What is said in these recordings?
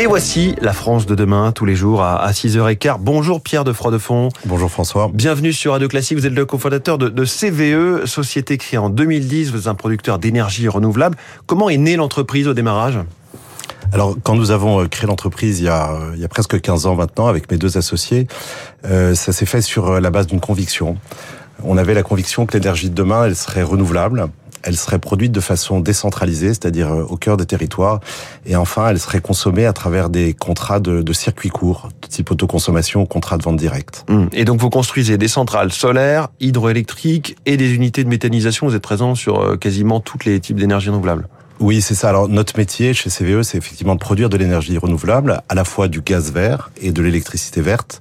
Et voici la France de demain, tous les jours à 6h15. Bonjour Pierre de Froidefond. Bonjour François. Bienvenue sur Radio Classique. Vous êtes le cofondateur de, CVE, société créée en 2010. Vous êtes un producteur d'énergie renouvelable. Comment est née l'entreprise au démarrage? Alors, quand nous avons euh, créé l'entreprise il, y a, il y a presque 15 ans maintenant avec mes deux associés, euh, ça s'est fait sur euh, la base d'une conviction. On avait la conviction que l'énergie de demain, elle serait renouvelable, elle serait produite de façon décentralisée, c'est-à-dire euh, au cœur des territoires. Et enfin, elle serait consommée à travers des contrats de, de circuits courts, de type autoconsommation ou contrat de vente directe. Hum. Et donc, vous construisez des centrales solaires, hydroélectriques et des unités de méthanisation. Vous êtes présent sur euh, quasiment tous les types d'énergie renouvelable. Oui, c'est ça. Alors notre métier chez CVE, c'est effectivement de produire de l'énergie renouvelable, à la fois du gaz vert et de l'électricité verte,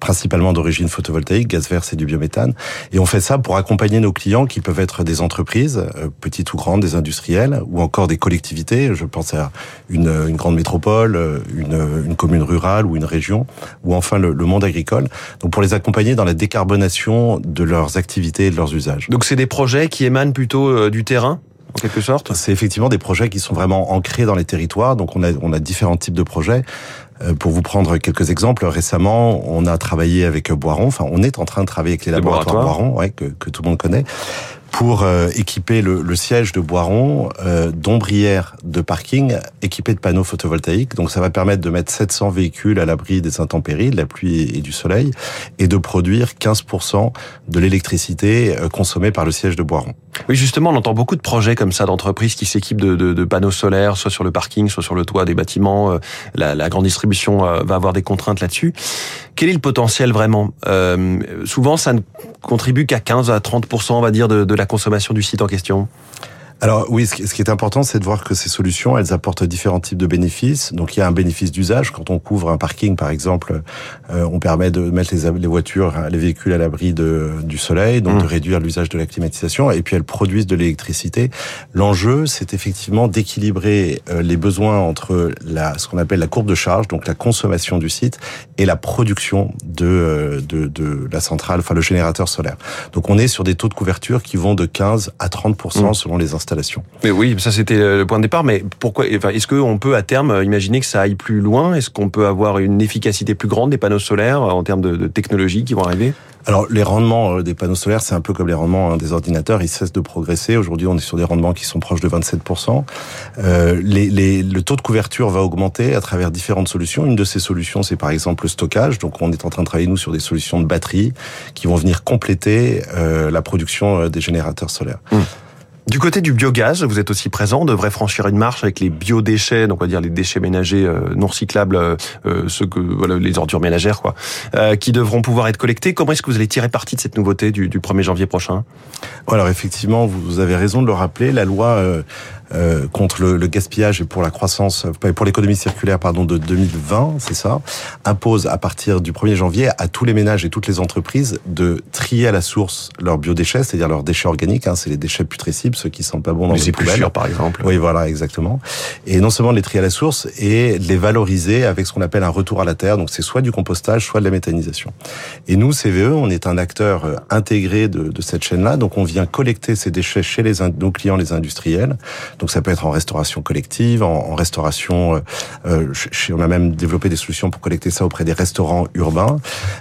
principalement d'origine photovoltaïque. Gaz vert, c'est du biométhane. Et on fait ça pour accompagner nos clients qui peuvent être des entreprises, euh, petites ou grandes, des industriels, ou encore des collectivités. Je pense à une, une grande métropole, euh, une, une, commune rurale ou une région, ou enfin le, le, monde agricole. Donc pour les accompagner dans la décarbonation de leurs activités et de leurs usages. Donc c'est des projets qui émanent plutôt euh, du terrain? En quelque sorte C'est effectivement des projets qui sont vraiment ancrés dans les territoires. Donc on a, on a différents types de projets. Euh, pour vous prendre quelques exemples, récemment, on a travaillé avec Boiron, enfin on est en train de travailler avec les, laboratoires, Boiron, ouais, que, que, tout le monde connaît, pour euh, équiper le, le, siège de Boiron euh, d'ombrières de parking équipées de panneaux photovoltaïques. Donc ça va permettre de mettre 700 véhicules à l'abri des intempéries, de la pluie et du soleil, et de produire 15% de l'électricité euh, consommée par le siège de Boiron. Oui, justement, on entend beaucoup de projets comme ça d'entreprises qui s'équipent de, de, de, panneaux solaires, soit sur le parking, soit sur le toit des bâtiments. Euh, la, la grande distribution va avoir des contraintes là-dessus. Quel est le potentiel vraiment? Euh, Souvent, ça ne contribue qu'à 15 à 30 on va dire, de, de la consommation du site en question? Alors oui, ce qui est important, c'est de voir que ces solutions, elles apportent différents types de bénéfices. Donc il y a un bénéfice d'usage. Quand on couvre un parking, par exemple, euh, on permet de mettre les, les, voitures, les véhicules à l'abri du soleil, donc mmh. de réduire l'usage de la climatisation. Et puis elles produisent de l'électricité. L'enjeu, c'est effectivement d'équilibrer euh, les besoins entre la, ce qu'on appelle la courbe de charge, donc la consommation du site, et la production de, euh, de, de la centrale, enfin le générateur solaire. Donc on est sur des taux de couverture qui vont de 15 à 30% mmh. selon les mais oui, ça c'était le point de départ. Mais pourquoi enfin, Est-ce qu'on peut à terme imaginer que ça aille plus loin? Est-ce qu'on peut avoir une efficacité plus grande des panneaux solaires en termes de, de technologies qui vont arriver? Alors les rendements euh, des panneaux solaires, c'est un peu comme les rendements hein, des ordinateurs, ils cessent de progresser. Aujourd'hui, on est sur des rendements qui sont proches de 27%. Euh, les, les, le taux de couverture va augmenter à travers différentes solutions. Une de ces solutions, c'est par exemple le stockage. Donc on est en train de travailler nous sur des solutions de batterie qui vont venir compléter euh, la production euh, des générateurs solaires. Mmh. Du côté du biogaz, vous êtes aussi présent, on devrait franchir une marche avec les biodéchets, donc on va dire les déchets ménagers euh, non recyclables, euh, euh, les ordures ménagères, quoi, qui devront pouvoir être collectés. Comment est-ce que vous allez tirer parti de cette nouveauté du, du 1er janvier prochain? Alors effectivement, vous avez raison de le rappeler, la loi euh, contre le, le, gaspillage et pour la croissance, pour l'économie circulaire, pardon, de 2020, c'est ça, impose à partir du 1er janvier à tous les ménages et toutes les entreprises de trier à la source leurs biodéchets, c'est-à-dire leurs déchets organiques, hein, c'est les déchets putrescibles, ceux qui sentent pas bon dans les, les poubelles. par exemple. Oui, voilà, exactement. Et non seulement les trier à la source et les valoriser avec ce qu'on appelle un retour à la terre, donc c'est soit du compostage, soit de la méthanisation. Et nous, CVE, on est un acteur euh, intégré de, de cette chaîne-là, donc on vient collecter ces déchets chez les, nos clients, les industriels, donc ça peut être en restauration collective, en, restauration. Euh, on a même développé des solutions pour collecter ça auprès des restaurants urbains.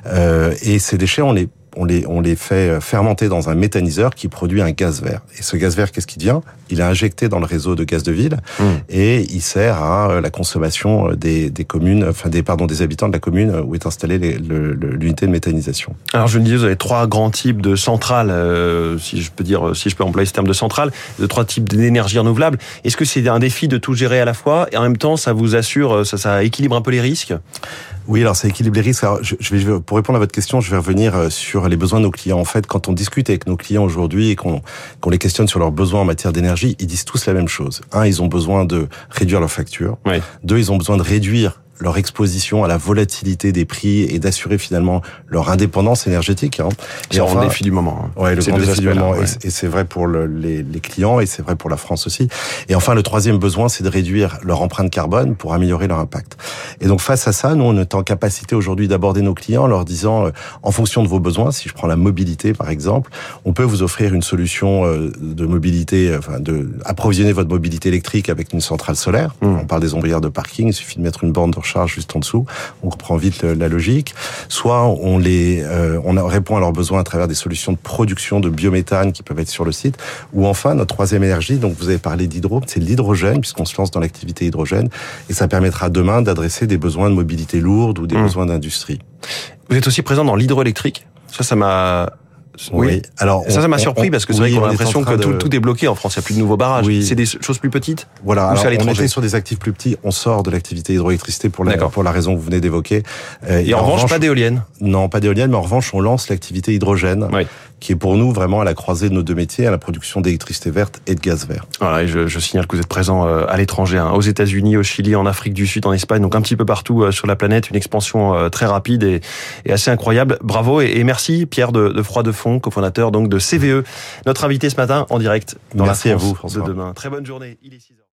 Euh, et ces déchets, on les on les, on les fait euh, fermenter dans un méthaniseur qui produit un gaz vert. Et ce gaz vert, qu'est-ce qu'il devient? Il est injecté dans le réseau de gaz de ville mmh. et il sert à euh, la consommation euh, des, des, communes, enfin des pardon des habitants de la commune où est installée l'unité de méthanisation. Alors je me disais, vous avez trois grands types de centrales, si je peux dire, si je peux employer ce terme de centrale, de trois types d'énergie renouvelable. Est-ce que c'est un défi de tout gérer à la fois et en même temps ça vous assure, ça, ça équilibre un peu les risques? Oui, alors ça équilibre les risques. Alors, je, je vais, pour répondre à votre question, je vais revenir euh, sur les besoins de nos clients. En fait, quand on discute avec nos clients aujourd'hui et qu'on les questionne sur leurs besoins en matière d'énergie, ils disent tous la même chose. Un, ils ont besoin de réduire leurs factures. Deux, ils ont besoin de réduire leur exposition à la volatilité des prix et d'assurer finalement leur indépendance énergétique. Hein. C'est le grand défi du moment. Hein. Ouais, le grand défi du moment. Et c'est vrai pour le, les, les, clients et c'est vrai pour la France aussi. Et enfin, le troisième besoin, c'est de réduire leur empreinte carbone pour améliorer leur impact. Et donc face à ça, nous, on est en capacité aujourd'hui d'aborder nos clients en leur disant, euh, en fonction de vos besoins, si je prends la mobilité par exemple, on peut vous offrir une solution euh, de mobilité, enfin de approvisionner votre mobilité électrique avec une centrale solaire. Mmh. On parle des ombrières de parking, il suffit de mettre une borne de recharge juste en dessous. On comprend vite la logique. Soit on les, euh, on répond à leurs besoins à travers des solutions de production de biométhane qui peuvent être sur le site. Ou enfin notre troisième énergie, donc vous avez parlé d'hydro, c'est l'hydrogène puisqu'on se lance dans l'activité hydrogène et ça permettra demain d'adresser des besoins de mobilité lourde ou des mmh. besoins d'industrie. Vous êtes aussi présent dans l'hydroélectrique. Ça, ça m'a oui. Alors ça, ça m'a surpris parce que c'est vrai qu'on a l'impression que tout, tout, est bloqué en France. Il n'y a plus de nouveaux barrages. Oui. C'est des choses plus petites. Voilà. Alors, on était sur des actifs plus petits. On sort de l'activité hydroélectricité pour la pour la raison que vous venez d'évoquer. Euh, et, en, revanche, pas d'éoliennes. Non, pas d'éoliennes, mais en revanche, on lance l'activité hydrogène. Oui qui est pour nous vraiment à la croisée de nos deux métiers, à la production d'électricité verte et de gaz vert. Voilà, et je, je signale que vous êtes présent euh, à l'étranger, hein, aux États-Unis, au Chili, en Afrique du Sud, en Espagne, donc un petit peu partout euh, sur la planète, une expansion très rapide et, et, assez incroyable. Bravo et, et merci Pierre de, de Froid de Fond, cofondateur donc de CVE, notre invité ce matin en direct dans merci la France à vous, François. de demain. Très bonne journée. Il est 6 heures.